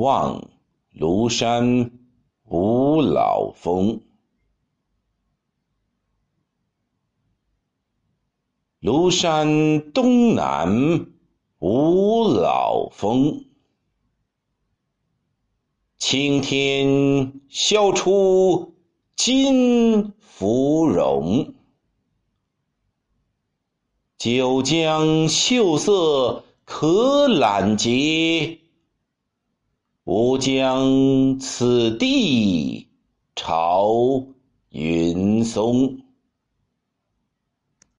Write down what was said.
望庐山五老峰。庐山东南五老峰，青天削出金芙蓉。九江秀色可揽截，吾将此地朝云松。